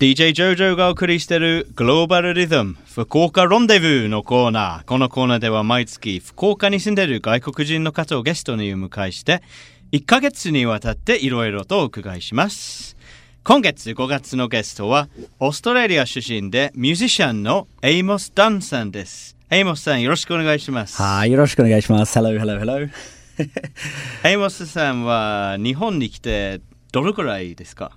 DJ ジョジョがお送りしているグローバルリズム福岡ロンデブーのコーナー。このコーナーでは毎月福岡に住んでいる外国人の方をゲストにお迎えして1ヶ月にわたっていろいろとお伺いします。今月5月のゲストはオーストラリア出身でミュージシャンのエイモス・ダンさんです。エイモスさんよろしくお願いします。はい、よろしくお願いします。Hello, hello, hello. エイモスさんは日本に来てどれくらいですか？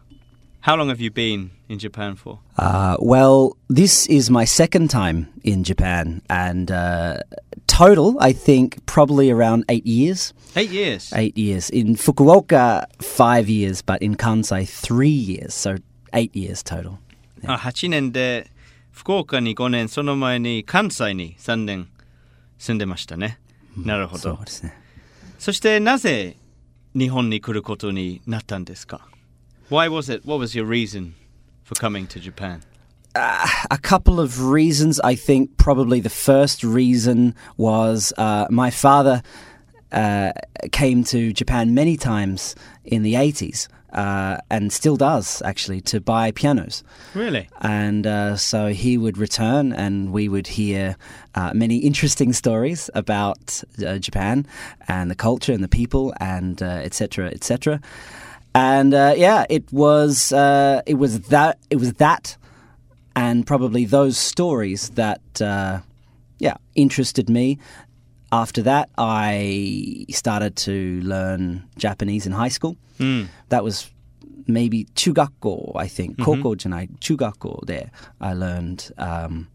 How long have you been in Japan for? Uh, well, this is my second time in Japan, and uh, total, I think, probably around eight years. Eight years? Eight years. In Fukuoka, five years, but in Kansai, three years. So eight years total. Yeah. あ8年で福岡に5年、その前に関西に3年住んでましたね。なるほど。そうですね。そしてなぜ日本に来ることになったんですか why was it? What was your reason for coming to Japan? Uh, a couple of reasons. I think probably the first reason was uh, my father uh, came to Japan many times in the 80s. Uh, and still does actually to buy pianos. Really? And uh, so he would return, and we would hear uh, many interesting stories about uh, Japan and the culture and the people and etc. Etc. And uh, yeah, it was it was that it was that, and probably those stories that uh, yeah interested me after that, I started to learn Japanese in high school. Mm. That was maybe chugakko, I think. Mm-hmm. Koko janai, chugakko there. I learned um,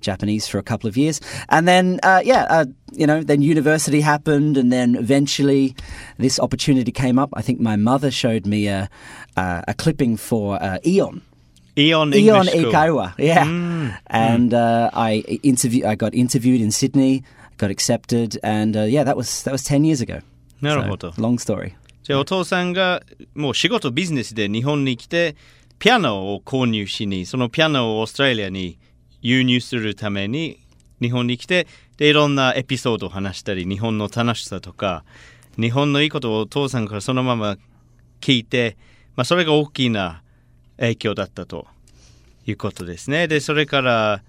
Japanese for a couple of years, and then uh, yeah, uh, you know, then university happened, and then eventually this opportunity came up. I think my mother showed me a a, a clipping for uh, AEON. AEON English AEON Eikaiwa, yeah, mm. and mm. I interview. I got interviewed in Sydney, got accepted, and uh, yeah, that was that was ten years ago. なるほど。So, long story. じゃあお父さんがもう仕事ビジネスで日本に来てピアノを購入しにそのピアノをオーストラリアに輸入するために日本に来てでいろんなエピソードを話したり日本の楽しさとか日本のいいことをお父さんからそのまま聞いて、まあ、それが大きな影響だったということですね。でそれから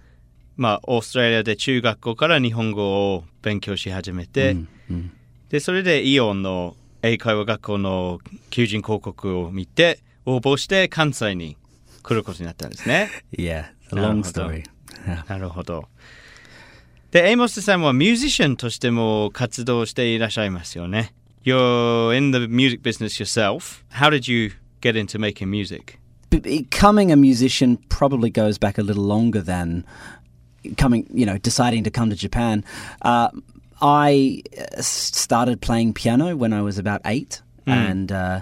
まあ、オーストラリアで中学校から日本語を勉強し始めて、うんうん、でそれでイオンの英会話学校の求人広告を見て応募して関西に来ることになったんですね。Yeah, long story. なるほど。で、エイモスさんはミュージシャンとしても活動していらっしゃいますよね。You're in the music business yourself. How did you get into making music? Becoming a musician probably goes back a little longer than coming, you know, deciding to come to Japan, uh, I started playing piano when I was about eight, mm. and uh,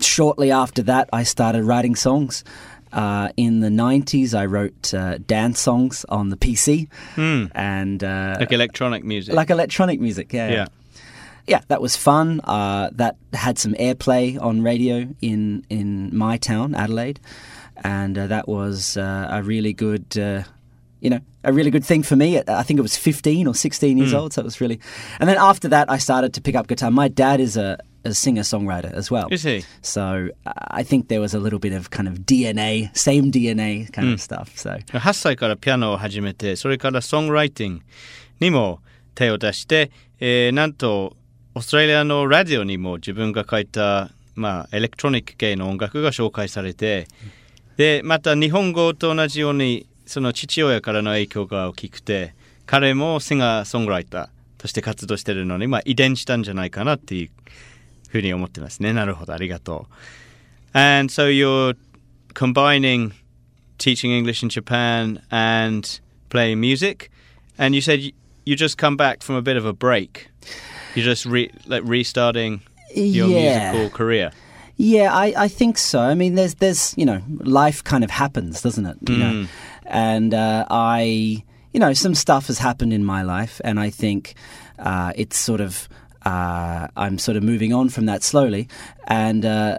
shortly after that, I started writing songs. Uh, in the 90s, I wrote uh, dance songs on the PC. Mm. and uh, Like electronic music. Like electronic music, yeah. Yeah. Yeah, that was fun. Uh, that had some airplay on radio in, in my town, Adelaide. And uh, that was a really good you know, a really good thing for me. I think it was 15 or 16 years mm. old, so it was really. And then after that, I started to pick up guitar. My dad is a, a singer songwriter as well. Is he? So uh, I think there was a little bit of kind of DNA, same DNA kind mm. of stuff. So 8歳からピアノを始めて、それからソングライティングにも手を出して、えー、なんとオーストラリアのラジオにも自分が書いた、まあ、エレクトロニック系の音楽が紹介されて、で、また日本語と同じようにその父親からの影響が大きくて彼もシンガーソングライターとして活動してるのに、まあ、遺伝したんじゃないかなっていうふうに思ってますね。なるほど、ありがとう。And so you're combining teaching English in Japan and playing music, and you said you just come back from a bit of a break. You're just re, like restarting your yeah. musical career. Yeah, I, I think so. I mean, there's there's you know, life kind of happens, doesn't it? You mm. know, and uh, I, you know, some stuff has happened in my life, and I think uh, it's sort of. Uh, I'm sort of moving on from that slowly, and uh,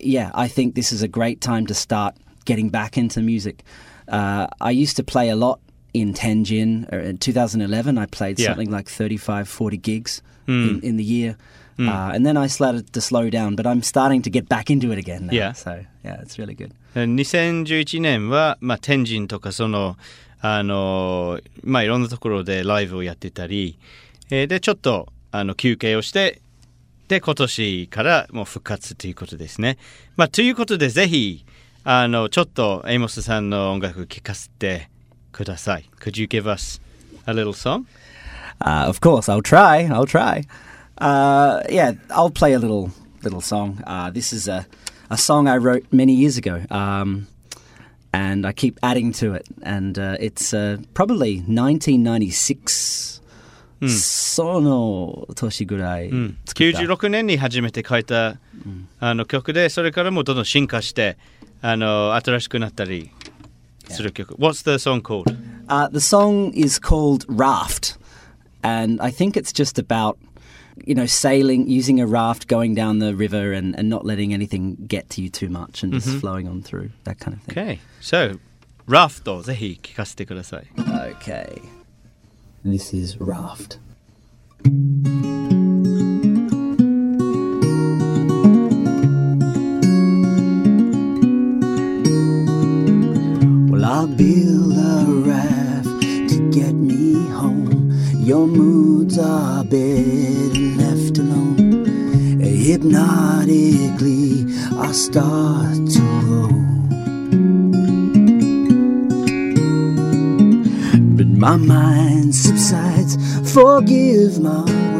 yeah, I think this is a great time to start getting back into music. Uh, I used to play a lot in Tenjin. In 2011, I played yeah. something like 35, 40 gigs mm. in, in the year. Uh, and then I started to slow down, but I'm starting to get back into it again now. Yeah. So, yeah, it's really good. 2011年は、まあ、天神とかそのあの、まあ、いろんなところでライブをやってたり、えーでちょっと あの休憩をしてで今年からもう復活ということですね。まあ、ということでぜひあのちょっとエイモスさんの音楽聴かせてください。Could you give us a little song? Uh, of course, I'll try. I'll try. Uh, yeah, I'll play a little little song. Uh, this is a, a song I wrote many years ago, um, and I keep adding to it. And uh, it's uh, probably 1996. その年ぐらい作った、 96年に初めて書いた、あの曲でそれからもどんどん進化してあの新しくなったりする曲。What's the song called? Uh, the song is called Raft, and I think it's just about, you know, sailing, using a raft, going down the river, and, and not letting anything get to you too much, and just flowing on through that kind of thing. Okay. So, Raft をぜひ聴かせてください。 Okay. This is Raft. Well, I'll build a raft to get me home. Your moods are better left alone. Hypnotically, I start to roll. My mind subsides, forgive my word.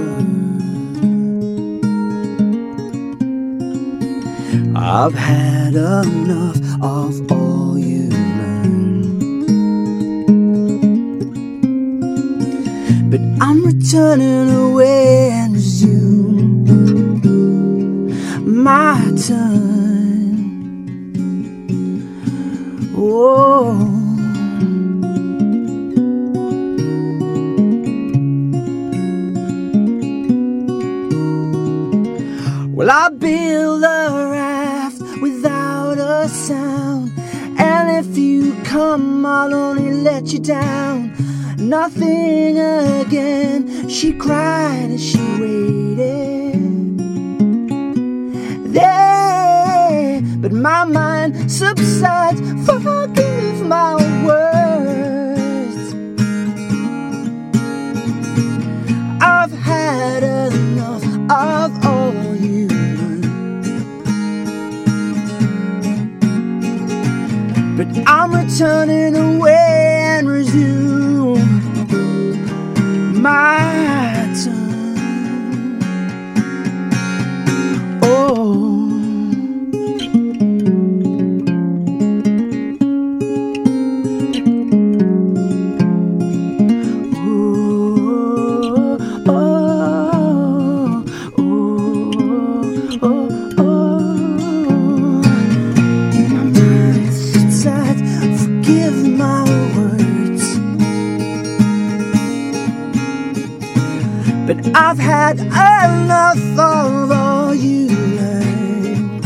I've had enough of all you learn. But I'm returning away and resume my turn. Oh. I'll only let you down. Nothing again, she cried as she waited. There, but my mind subsides. Forgive I'm returning I've had enough of all you learn.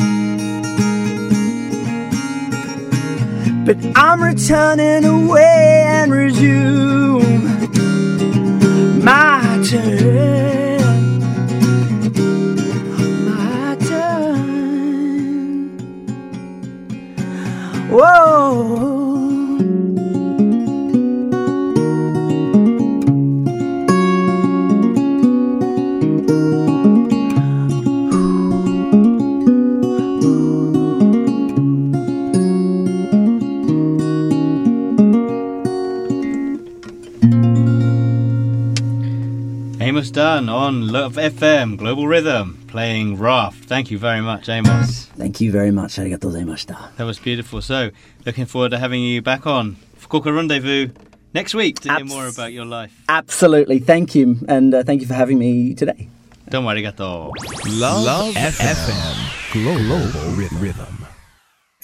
But I'm returning away and resume my turn. on Love FM Global Rhythm playing Raft. Thank you very much, Amos. Thank you very much. Arigatou gozaimashita. That was beautiful. So, looking forward to having you back on Fukuoka Rendezvous next week to Abs- hear more about your life. Absolutely. Thank you. And uh, thank you for having me today. Domo arigato. Love, Love FM. FM. Global Rhythm.